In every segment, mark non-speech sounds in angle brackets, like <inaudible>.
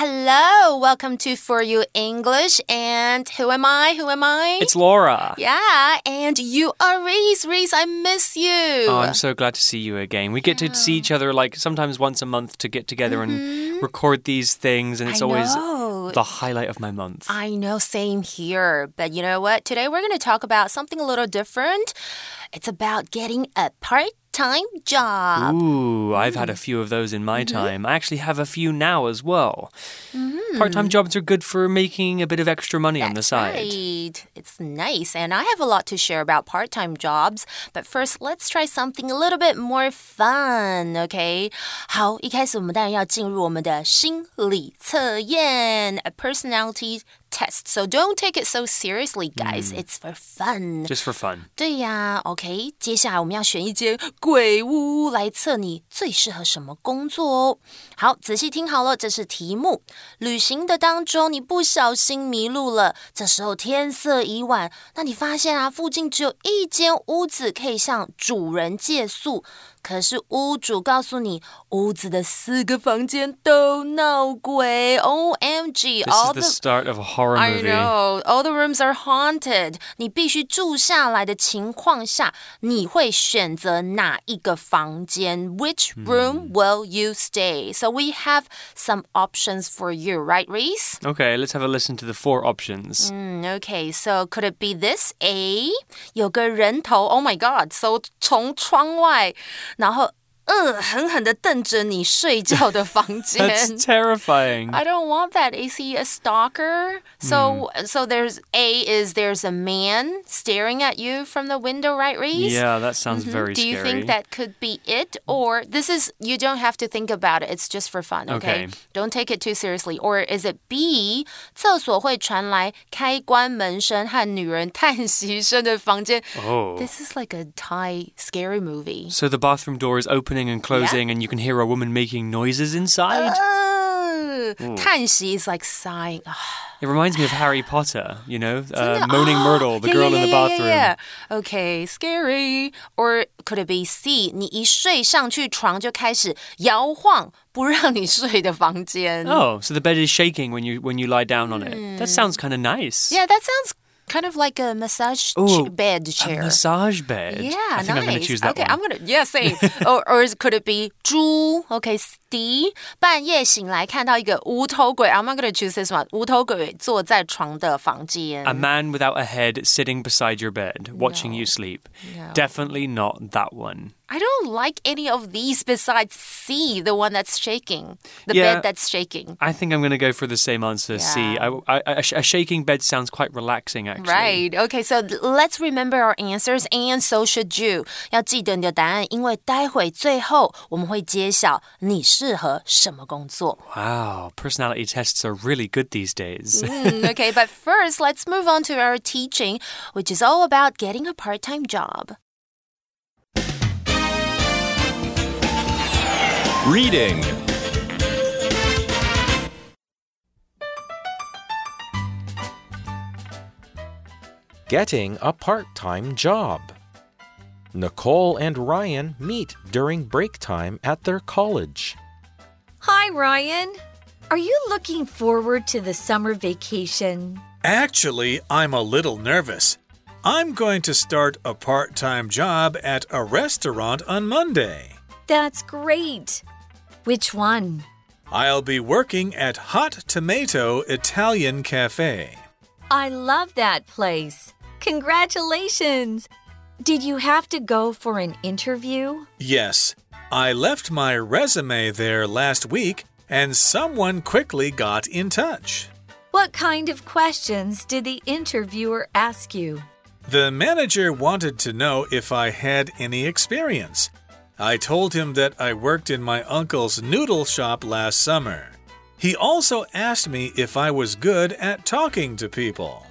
Hello, welcome to For You English. And who am I? Who am I? It's Laura. Yeah, and you are Reese. Reese, I miss you. Oh, I'm so glad to see you again. We get yeah. to see each other like sometimes once a month to get together mm -hmm. and mm-hmm. record these things, and it's I always know. the highlight of my month. I know, same here. But you know what? Today we're going to talk about something a little different. It's about getting a part time job. Ooh, I've had a few of those in my mm -hmm. time. I actually have a few now as well. Mm -hmm. Part time jobs are good for making a bit of extra money That's on the side. Right. It's nice. And I have a lot to share about part time jobs. But first, let's try something a little bit more fun, okay? 好，一开始我们当然要进入我们的心理测验，a personality test. So don't take it so seriously, guys. Mm. It's for fun. Just for fun. 对呀，OK。接下来我们要选一间鬼屋来测你最适合什么工作哦。好，仔细听好了，这是题目。旅行的当中，你不小心迷路了，这时候天色已晚，那你发现啊，附近只有一间屋子可以向主人借宿。可是屋主告诉你，屋子的四个房间都闹鬼。O M G！All the start of a horror movie. I know. All the rooms are haunted. 你必须住下来的情况下，你会选择哪一个房间？Which room will you stay? So we have some options for you, right, Reese? Okay, let's have a listen to the four options. okay, so could it be this? A 有个人头。Oh my God! So 从窗外。 然后恶狠狠的瞪着你睡觉的房间。That's terrifying. I don't want that. Is he a stalker? So, mm. so there's A is there's a man staring at you from the window, right, Reese? Yeah, that sounds mm -hmm. very Do you scary. think that could be it? Or this is, you don't have to think about it. It's just for fun, okay? okay. Don't take it too seriously. Or is it B? 厕所会传来开关门声和女人叹息声的房间。Oh. This is like a Thai scary movie. So the bathroom door is opening opening and closing, yeah. and you can hear a woman making noises inside. Uh, 叹息 is like sighing. It reminds me of Harry Potter, you know, uh, Moaning Myrtle, the yeah, <gasps> girl yeah, in the bathroom. Yeah, Okay, scary. Or could it be C? 你一睡上去床就开始摇晃，不让你睡的房间。Oh, so the bed is shaking when you when you lie down on it. That hmm. sounds kind of nice. Yeah, that sounds kind of like a massage Ooh, bed chair. A massage bed. Yeah, I think nice. I'm going to choose that okay, one. I'm going to yeah, same. or or could it be 猪？Okay, D 半夜醒来看到一个无头鬼，I'm not gonna choose this one。无头鬼坐在床的房间。A man without a head sitting beside your bed, watching no. you sleep. No. Definitely not that one. I don't like any of these besides C, the one that's shaking, the yeah, bed that's shaking. I think I'm going to go for the same answer, yeah. C. I, I, a, a shaking bed sounds quite relaxing, actually. Right. Okay, so let's remember our answers, and so should you. 要记得你的答案，因为待会最后我们会揭晓你适合什么工作。Wow, personality tests are really good these days. mm, <laughs> okay, but first, let's move on to our teaching, which is all about getting a part-time job. Reading Getting a part time job. Nicole and Ryan meet during break time at their college. Hi, Ryan. Are you looking forward to the summer vacation? Actually, I'm a little nervous. I'm going to start a part time job at a restaurant on Monday. That's great. Which one? I'll be working at Hot Tomato Italian Cafe. I love that place. Congratulations! Did you have to go for an interview? Yes. I left my resume there last week and someone quickly got in touch. What kind of questions did the interviewer ask you? The manager wanted to know if I had any experience. I told him that I worked in my uncle's noodle shop last summer. He also asked me if I was good at talking to people.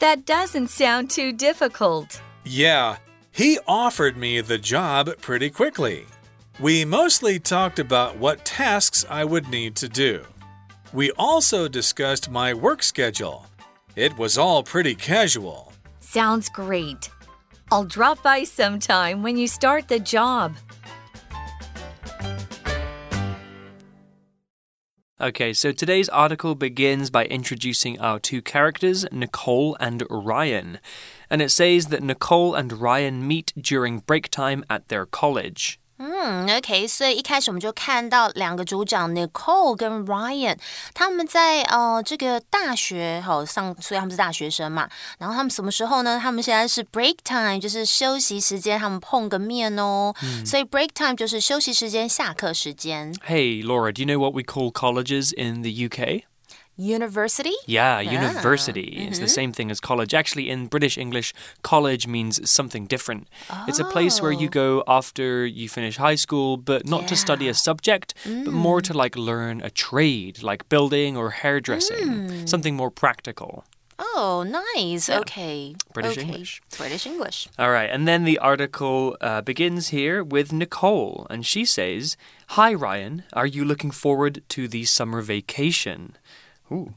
That doesn't sound too difficult. Yeah, he offered me the job pretty quickly. We mostly talked about what tasks I would need to do. We also discussed my work schedule. It was all pretty casual. Sounds great. I'll drop by sometime when you start the job. Okay, so today's article begins by introducing our two characters, Nicole and Ryan. And it says that Nicole and Ryan meet during break time at their college. 嗯，OK，所以一开始我们就看到两个主角 Nicole 跟 Ryan，他们在呃这个大学好上，所以他们是大学生嘛。然后他们什么时候呢？他们现在是 break time，就是休息时间，他们碰个面哦。所以 break time 就是休息时间、下课时间。Hey, Laura, do you know what we call colleges in the UK? University? Yeah, ah, university. It's the mm-hmm. same thing as college. Actually, in British English, college means something different. It's a place where you oh. go after you finish high school, but not to study a subject, but more to mm. like learn a trade, like building or hairdressing, mm. something more practical. Oh, nice. Okay. British okay. English. British English. All right, and then the article uh, begins here with Nicole, and she says, Hi, Ryan. Are you looking forward to the summer vacation? Ooh,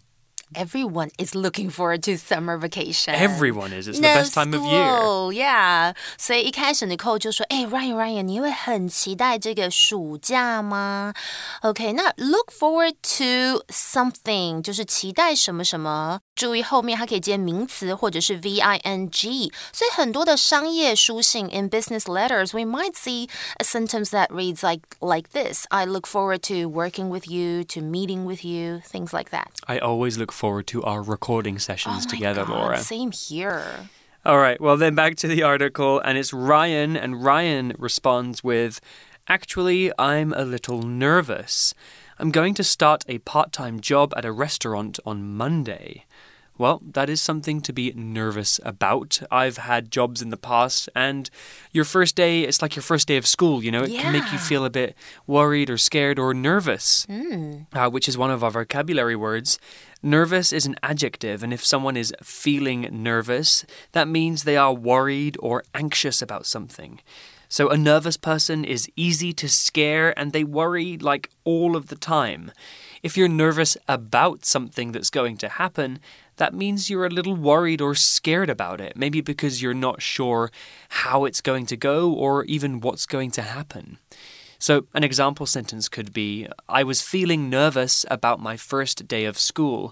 Everyone is looking forward to summer vacation. everyone is. It's the No best time of year. school, Yeah. 所以一开始 Nicole 就说：“哎、r y a n Ryan，你会很期待这个暑假吗？”OK，那 look forward to something 就是期待什么什么。注意后面它可以接名词或者是 v i n g。所以很多的商业书信 in business letters we might see a sentence that reads like like this: I look forward to working with you, to meeting with you, things like that. I always look forward to our recording sessions oh together, God, Laura. Same here. All right, well, then back to the article, and it's Ryan, and Ryan responds with Actually, I'm a little nervous. I'm going to start a part time job at a restaurant on Monday. Well, that is something to be nervous about. I've had jobs in the past, and your first day, it's like your first day of school, you know? It can make you feel a bit worried or scared or nervous, uh, which is one of our vocabulary words. Nervous is an adjective, and if someone is feeling nervous, that means they are worried or anxious about something. So a nervous person is easy to scare and they worry like all of the time. If you're nervous about something that's going to happen, that means you're a little worried or scared about it, maybe because you're not sure how it's going to go or even what's going to happen. So, an example sentence could be I was feeling nervous about my first day of school.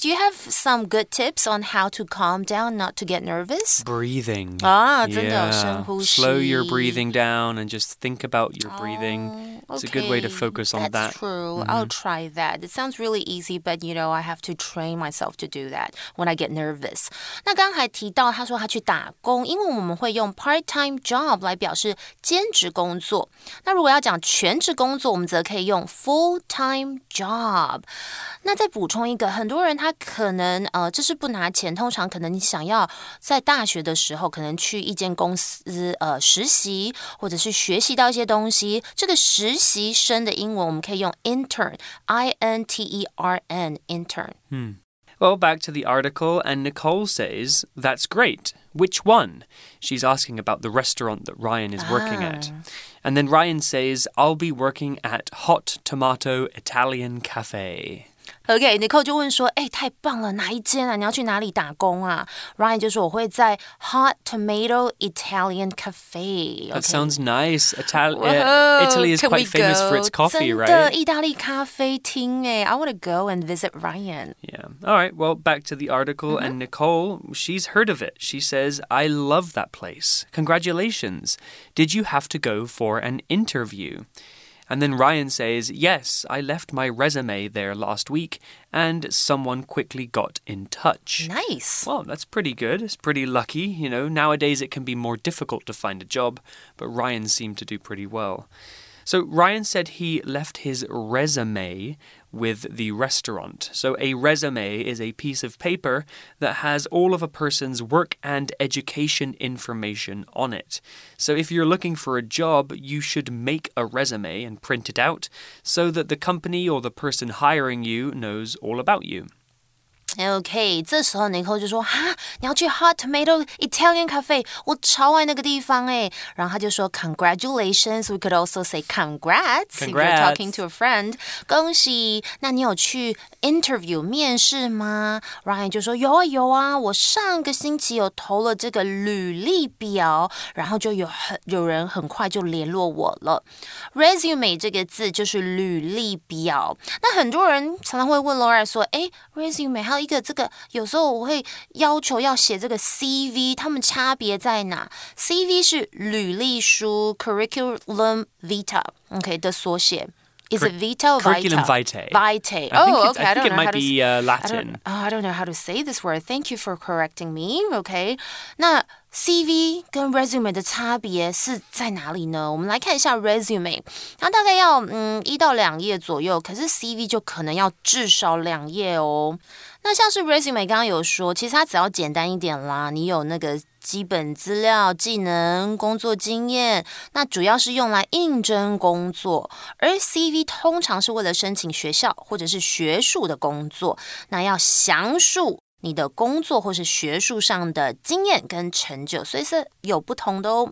do you have some good tips on how to calm down, not to get nervous? Breathing. 啊，真的 Yeah. 深呼吸。 Slow your breathing down and just think about your breathing. It's a good way to Okay, focus on that's that. true. I'll try that. It sounds really easy, but you know, I have to train myself to do that when I get nervous. 那刚刚还提到，他说他去打工，因为我们会用 part-time job 来表示兼职工作。那如果要讲全职工作，我们则可以用 full-time job。那再补充一个，很多人他 可能呃，这是不拿钱，通常可能你想要在大学的时候，可能去一间公司呃实习，或者是学习到一些东西。这个实习生的英文我们可以用 intern，i n t e r n，intern。 Well, back to the article, and Nicole says, That's great. Which one? She's asking about the restaurant that Ryan is working at. And then Ryan says, I'll be working at Hot Tomato Italian Cafe. OK，Nicole、就问说：“哎，太棒了，哪一间啊？你要去哪里打工啊？”Ryan 就说：“我会在 Hot Tomato Italian Cafe。” That sounds nice. Ital- Whoa, uh, Italy is can quite we famous for its go? coffee, 真的 right? 意大利咖啡厅哎，I want to go and visit Ryan. Yeah. All right. Well, back to the article. And Nicole, she's heard of it. She says, I love that place. Congratulations. Did you have to go for an interview? And then Ryan says, Yes, I left my resume there last week and someone quickly got in touch. Nice. Well, that's pretty good. It's pretty lucky. You know, nowadays it can be more difficult to find a job, but Ryan seemed to do pretty well. So Ryan said he left his resume. With the restaurant. So, a resume is a piece of paper that has all of a person's work and education information on it. So, if you're looking for a job, you should make a resume and print it out so that the company or the person hiring you knows all about you. OK，这时候 Nicole 就说：“哈，你要去 Hot Tomato Italian Cafe，我超爱那个地方哎。”然后他就说：“Congratulations。” We could also say congrats, congrats. if you're talking to a friend. 恭喜！那你有去 interview 面试吗？Ryan 就说：“有啊有啊，我上个星期有投了这个履历表，然后就有很有人很快就联络我了。”Resume 这个字就是履历表。那很多人常常会问 Laura 说：“哎，resume 还有？”一个这个有时候我会要求要写这个 CV，它们差别在哪？CV 是履历书 （curriculum vitae），OK 的缩写。Is it vita or Curriculum vitae? Vitae. Oh, okay. I, think don't it know how might to. be uh, I don't, Latin. oh, I don't know how to say this word. Thank you for correcting me. OK，那 CV 跟 resume 的差别是在哪里呢？我们来看一下 resume，它大概要嗯一到两页左右，可是 CV 就可能要至少两页哦。那像是 resume 刚刚有说，其实它只要简单一点啦，你有那个基本资料、技能、工作经验，那主要是用来应征工作，而 CV 通常是为了申请学校或者是学术的工作，那要详述你的工作或是学术上的经验跟成就，所以是有不同的哦。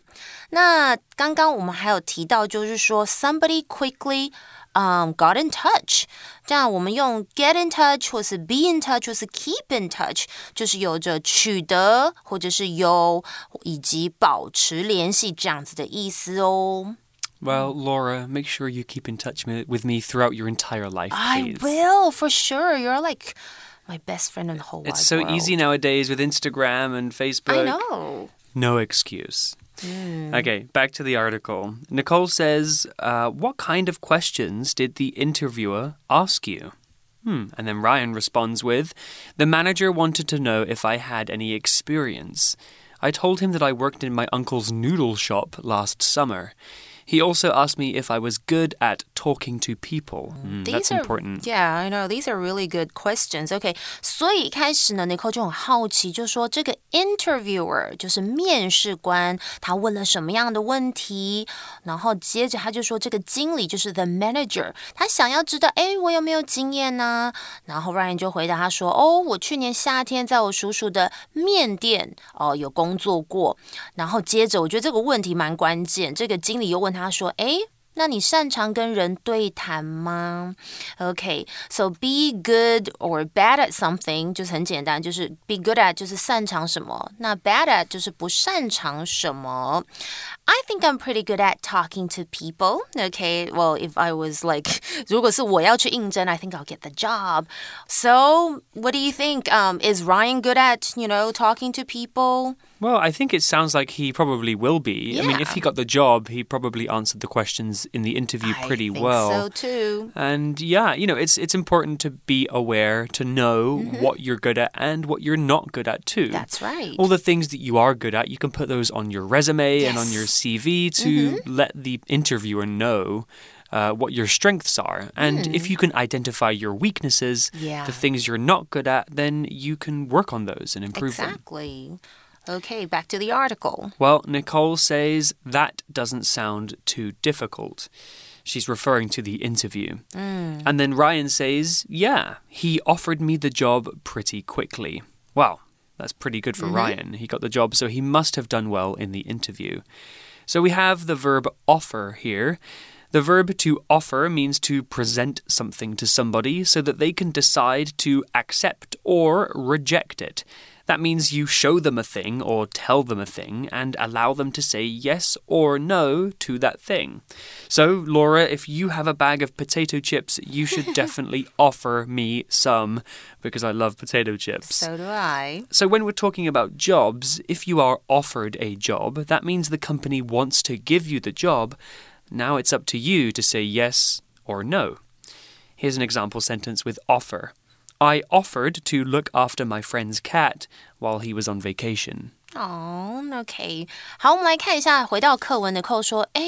那刚刚我们还有提到，就是说 somebody quickly。um, got in touch。这样我们用 get in touch 或是 be in touch 或是 keep in touch，就是有着取得或者是有以及保持联系这样子的意思哦。Well, Laura, make sure you keep in touch with me throughout your entire life. I please. will for sure. You're like my best friend in the whole It's wide so world. easy nowadays with Instagram and Facebook. I know. No excuse. Okay, back to the article. Nicole says, uh, What kind of questions did the interviewer ask you? Hmm. And then Ryan responds with, The manager wanted to know if I had any experience. I told him that I worked in my uncle's noodle shop last summer. He also asked me if I was good at talking to people. Mm, These that's are, important. Yeah, I know. These are really good questions. OK，所以一开始呢，Nicole 就很好奇，就说这个 interviewer 就是面试官，他问了什么样的问题？然后接着他就说，这个经理就是 the manager，他想要知道，哎，我有没有经验呢？然后 Ryan 就回答他说，哦，我去年夏天在我叔叔的面店哦有工作过。然后接着，我觉得这个问题蛮关键，这个经理又问他 他说，哎。那你擅长跟人对谈吗？OK，so、be good or bad at something 就是很简单，就是 be good at 就是擅长什么，那 bad at 就是不擅长什么。I think I'm pretty good at talking to people. Okay, well, if I was like, <laughs> 如果是我要去应征, I think I'll get the job. So, what do you think? Um, is Ryan good at, you know, talking to people? Well, I think it sounds like he probably will be. Yeah. I mean, if he got the job, he probably answered the questions in the interview pretty I think well. So too. And yeah, you know, it's it's important to be aware to know Mm-hmm. what you're good at and what you're not good at too. That's right. All the things that you are good at, you can put those on your resume and on your Yes. CV to Mm-hmm. let the interviewer know uh, what your strengths are. And if you can identify your weaknesses, Hmm. Yeah. the things you're not good at, then you can work on those and improve them. Exactly. Okay, back to the article. Well, Nicole says that doesn't sound too difficult. She's referring to the interview. And then Ryan says, Yeah, he offered me the job pretty quickly. Wow, that's pretty good for Ryan. He got the job, so he must have done well in the interview. So we have the verb offer here. The verb to offer means to present something to somebody so that they can decide to accept or reject it. That means you show them a thing or tell them a thing and allow them to say yes or no to that thing. So, Laura, if you have a bag of potato chips, you should <laughs> definitely offer me some because I love potato chips. So do I. So, when we're talking about jobs, if you are offered a job, that means the company wants to give you the job. Now it's up to you to say yes or no. Here's an example sentence with offer. I offered to look after my friend's cat while he was on vacation. 哦、oh,，OK，好，我们来看一下，回到课文的扣说，哎，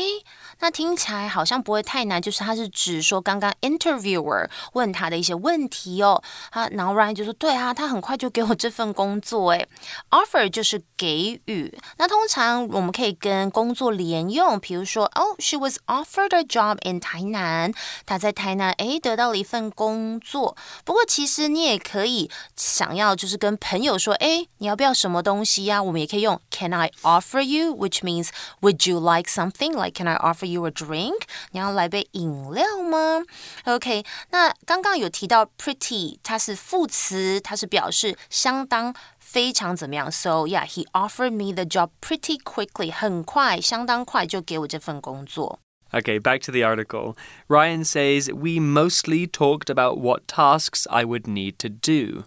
那听起来好像不会太难，就是他是指说刚刚 interviewer 问他的一些问题哦，啊，然后 Ryan 就说，对啊，他很快就给我这份工作，哎，offer 就是给予，那通常我们可以跟工作连用，比如说，哦，she was offered a job in 台南，她在台南哎得到了一份工作，不过其实你也可以想要就是跟朋友说，哎，你要不要什么东西呀、我们也可以用 Can I offer you? Which means Would you like something? Like Can I offer you a drink? 你要来杯饮料吗？OK，那刚刚有提到 pretty，它是副词，它是表示相当。非常怎么样？So yeah, he offered me the job pretty quickly. 很快，相当快就给我这份工作。Okay, back to the article. Ryan says, We mostly talked about what tasks I would need to do.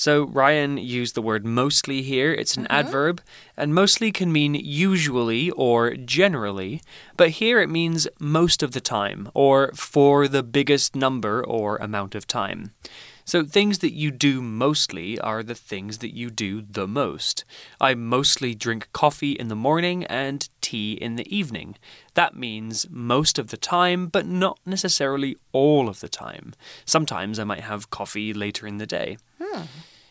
So Ryan used the word mostly here. It's an mm -hmm. adverb, and mostly can mean usually or generally, but here it means most of the time or for the biggest number or amount of time. So, things that you do mostly are the things that you do the most. I mostly drink coffee in the morning and tea in the evening. That means most of the time, but not necessarily all of the time. Sometimes I might have coffee later in the day. Hmm.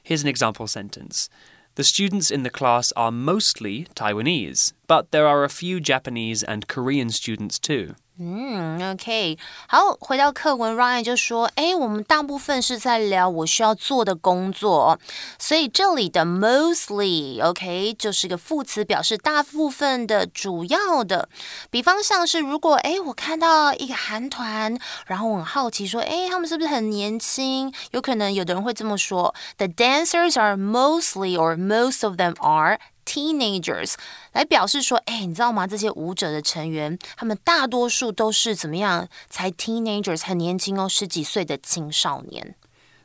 Here's an example sentence. The students in the class are mostly Taiwanese, but there are a few Japanese and Korean students too. 嗯，OK，好，回到课文，Ryan 就说：“哎，我们大部分是在聊我需要做的工作，所以这里的 mostly，OK，就是个副词，表示大部分的、主要的。比方像是，如果哎，我看到一个韩团，然后我很好奇，说，哎，他们是不是很年轻？有可能有的人会这么说：The dancers are mostly, or most of them are。” teenagers 来表示说，哎，你知道吗？这些舞者的成员，他们大多数都是怎么样？才 teenagers，很年轻哦，十几岁的青少年。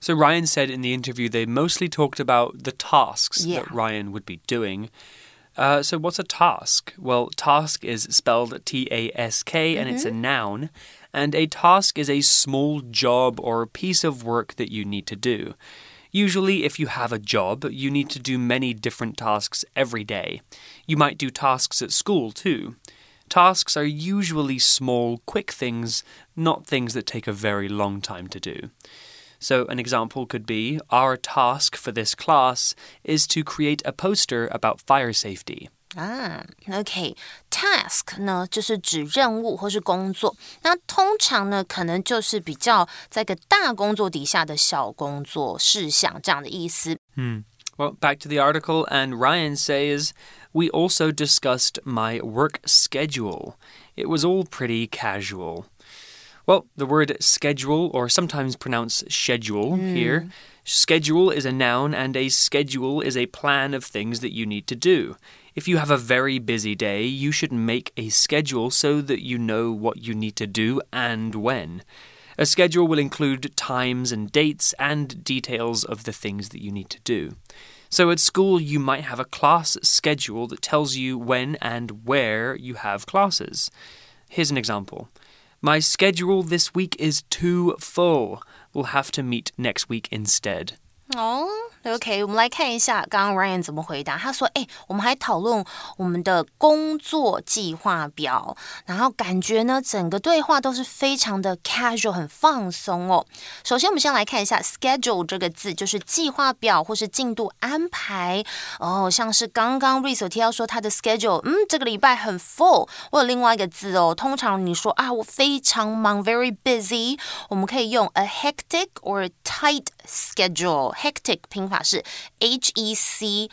So Ryan said in the interview they mostly talked about the tasks yeah. that Ryan would be doing. Uh, so what's a task? Well, task is spelled T A S K and mm -hmm. it's a mm-hmm. noun. And a task is a small job or piece of work that you need to do. Usually, if you have a job, you need to do many different tasks every day. You might do tasks at school too. Tasks are usually small, quick things, not things that take a very long time to do. So, an example could be Our task for this class is to create a poster about fire safety. 啊，OK，task 呢就是指任务或是工作，那通常呢可能就是比较在个大工作底下的小工作事项这样的意思。嗯，Well, back to the article, and Ryan says we also discussed my work schedule. It was all pretty casual. Well, the word schedule, or sometimes pronounced schedule mm. here, schedule is a noun, and a schedule is a plan of things that you need to do. If you have a very busy day, you should make a schedule so that you know what you need to do and when. A schedule will include times and dates and details of the things that you need to do. So at school, you might have a class schedule that tells you when and where you have classes. Here's an example My schedule this week is too full. We'll have to meet next week instead. Oh. OK，我们来看一下刚刚 Ryan 怎么回答。他说：“哎，我们还讨论我们的工作计划表，然后感觉呢，整个对话都是非常的 casual，很放松哦。首先，我们先来看一下 schedule 这个字，就是计划表或是进度安排哦。像是刚刚 r i s 提到说他的 schedule，嗯，这个礼拜很 full。我有另外一个字哦，通常你说啊，我非常忙，very busy，我们可以用 a hectic or tight schedule。hectic 拼。法是 H E C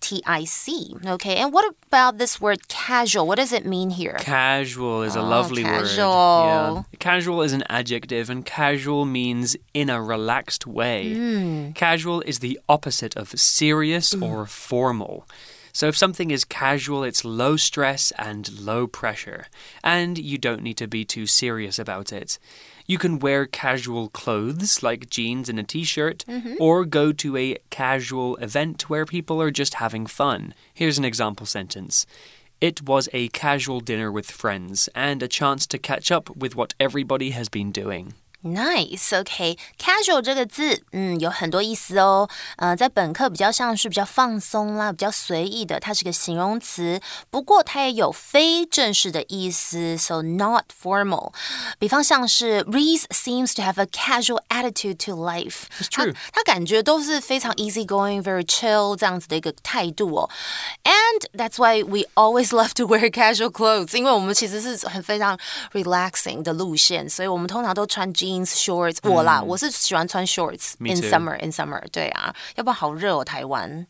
T I C. Okay, and what about this word casual? What does it mean here? Casual is a oh, lovely casual. word. Yeah. Casual is an adjective, and casual means in a relaxed way. Mm. Casual is the opposite of serious mm. or formal. So if something is casual, it's low stress and low pressure, and you don't need to be too serious about it. You can wear casual clothes like jeans and a t shirt, mm -hmm. or go to a casual event where people are just having fun. Here's an example sentence. It was a casual dinner with friends and a chance to catch up with what everybody has been doing. Nice，OK，casual、okay. 这个字，嗯，有很多意思哦。呃，在本课比较像是比较放松啦，比较随意的，它是个形容词。不过它也有非正式的意思，so not formal。比方像是 Reese seems to have a casual attitude to life。他他感觉都是非常 easy going，very chill 这样子的一个态度哦。And that's why we always love to wear casual clothes，因为我们其实是很非常 relaxing 的路线，所以我们通常都穿 jeans。 jeans shorts，我啦，我是喜欢穿 shorts in summer in summer，对啊，要不然好热哦，台湾。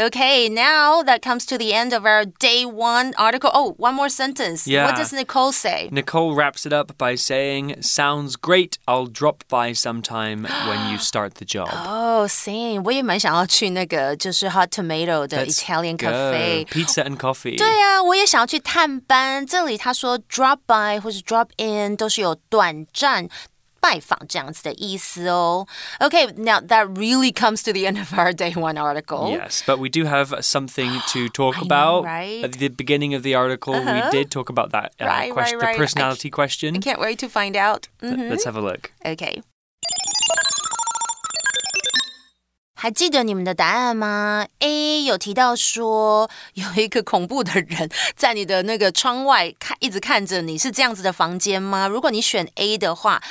Okay, now that comes to the end of our day one article. Oh, one more sentence. Yeah. What does Nicole say? Nicole wraps it up by saying, Sounds great. I'll drop by sometime when you <gasps> start the job. Oh, same. 我也蛮想要去那个就是 Hot Tomato 的 Italian cafe. Pizza and coffee. 对啊，我也想要去探班。这里他说 drop by 或是 drop in 都是有短暂 拜访这样子的意思哦。Okay, now that really comes to the end of our day one article. Yes, but we do have something to talk <gasps> about. Know, right? At the beginning of the article, uh -huh. we uh-huh. did talk about that uh, right, question, right, right. the personality I question. I can't wait to find out. Mm -hmm. Let's have a look. Okay. 还记得你们的答案吗？A 有提到说有一个恐怖的人在你的那个窗外看，一直看着你，是这样子的房间吗？如果你选 A 的话。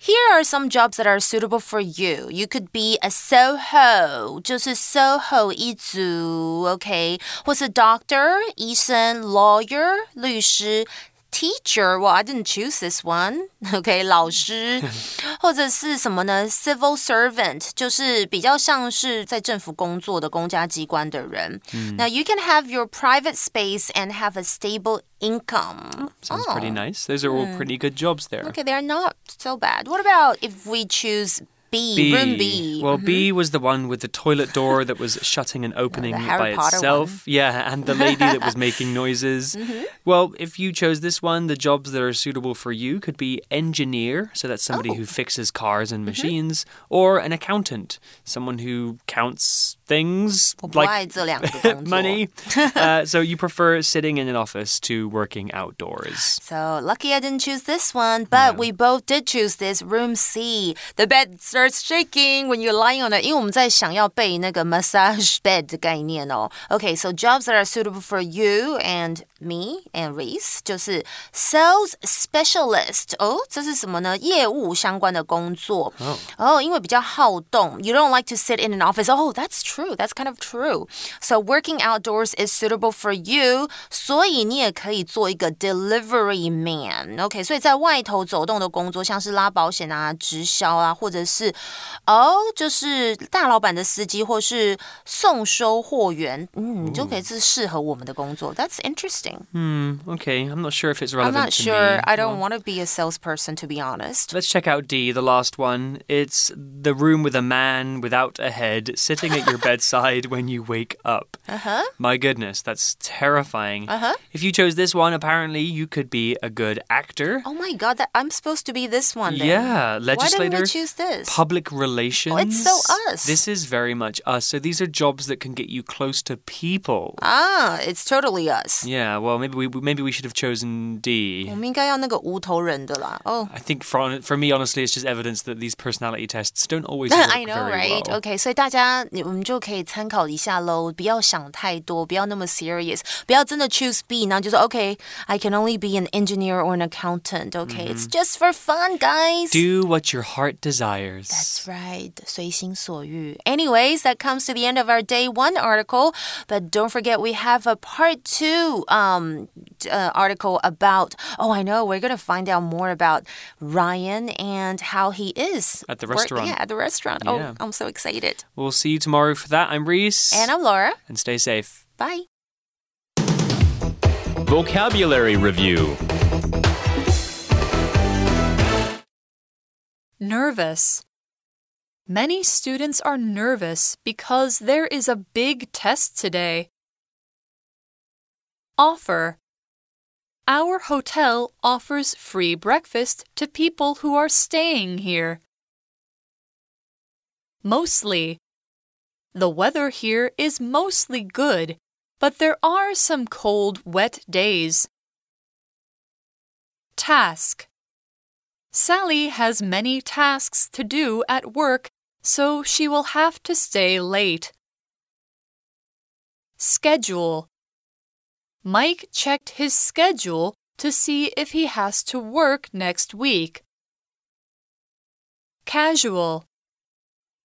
here are some jobs that are suitable for you. You could be a SOHO，就是 SOHO 一族，OK，或是 doctor 医生，lawyer 律师。 teacher. Well, I didn't choose this one. OK，老师，或者是什么呢？Civil servant <laughs> 就是比较像是在政府工作的公家机关的人。嗯、Now you can have your private space and have a stable income. Sounds oh. pretty nice. Those are all pretty good jobs there. Okay, they are not so bad. What about if we choose B, B. room B. Well, mm -hmm. B was the one with the toilet door that was shutting and <laughs> opening by Potter itself. One. Yeah, and the lady that was <laughs> making noises. Mm -hmm. Well, if you chose this one, the jobs that are suitable for you could be engineer, so that's somebody oh. who fixes cars and mm-hmm. machines, mm -hmm. or an accountant, someone who counts things like <laughs> money. uh, so you prefer sitting in an office to working outdoors. So <gasps> lucky I didn't choose this one, but yeah. we both did choose this room C. The bed starts shaking when you're lying on it. 因为我们在想要背那个 massage bed 的概念哦。Okay, so jobs that are suitable for you and me and Reese 就是 sales specialist 哦，这是什么呢？业务相关的工作哦。哦，因为比较好动，you don't like to sit in an office. Oh, that's true true. That's kind of true. So working outdoors is suitable for you. 所以你也可以做一个 delivery man. OK，所以在外头走动的工作，像是拉保险啊、直销啊，或者是哦，就是大老板的司机，或是送收货员，嗯，你就可以是适合我们的工作。That's interesting. Hmm. Okay. I'm not sure if it's relevant. I'm not sure. I don't well, want to be a salesperson, to be honest. Let's check out D, the last one. It's the room with a man without a head sitting at your bed bedside <laughs> when you wake up. Uh-huh. My goodness, that's terrifying. Uh-huh. If you chose this one, apparently you could be a good actor. Oh my god, that I'm supposed to be this one then. Yeah, legislator. Why didn't we choose this? Public relations. Oh, it's so us. This is very much us. So these are jobs that can get you close to people. Ah, it's totally us. Yeah, well maybe we maybe we should have chosen D. Oh. I think for for me honestly it's just evidence that these personality tests don't always <laughs> work I know, very right? Well. Okay, 所以大家我们就 可以参考一下喽，不要想太多，不要那么 serious，不要真的 choose B，然后就说 OK，I can only be an engineer or an accountant. Okay, it's just for fun, guys. Do what your heart desires. That's right，随心所欲。Anyways, that comes to the end of our day one article, but don't forget we have a part two um uh, article about. Oh, I know. We're gonna find out more about Ryan and how he is at the restaurant. yeah, at the restaurant. Oh, yeah. Oh, I'm so excited. We'll see you tomorrow for that. I'm Reese. And I'm Laura. And stay safe. Bye. Vocabulary Review Nervous. Many students are nervous because there is a big test today. Offer. Our hotel offers free breakfast to people who are staying here. Mostly. The weather here is mostly good, but there are some cold, wet days. Task Sally has many tasks to do at work, so she will have to stay late. Schedule Mike checked his schedule to see if he has to work next week. Casual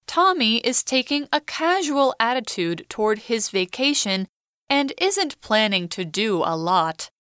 Tommy is taking a casual attitude toward his vacation and isn't planning to do a lot.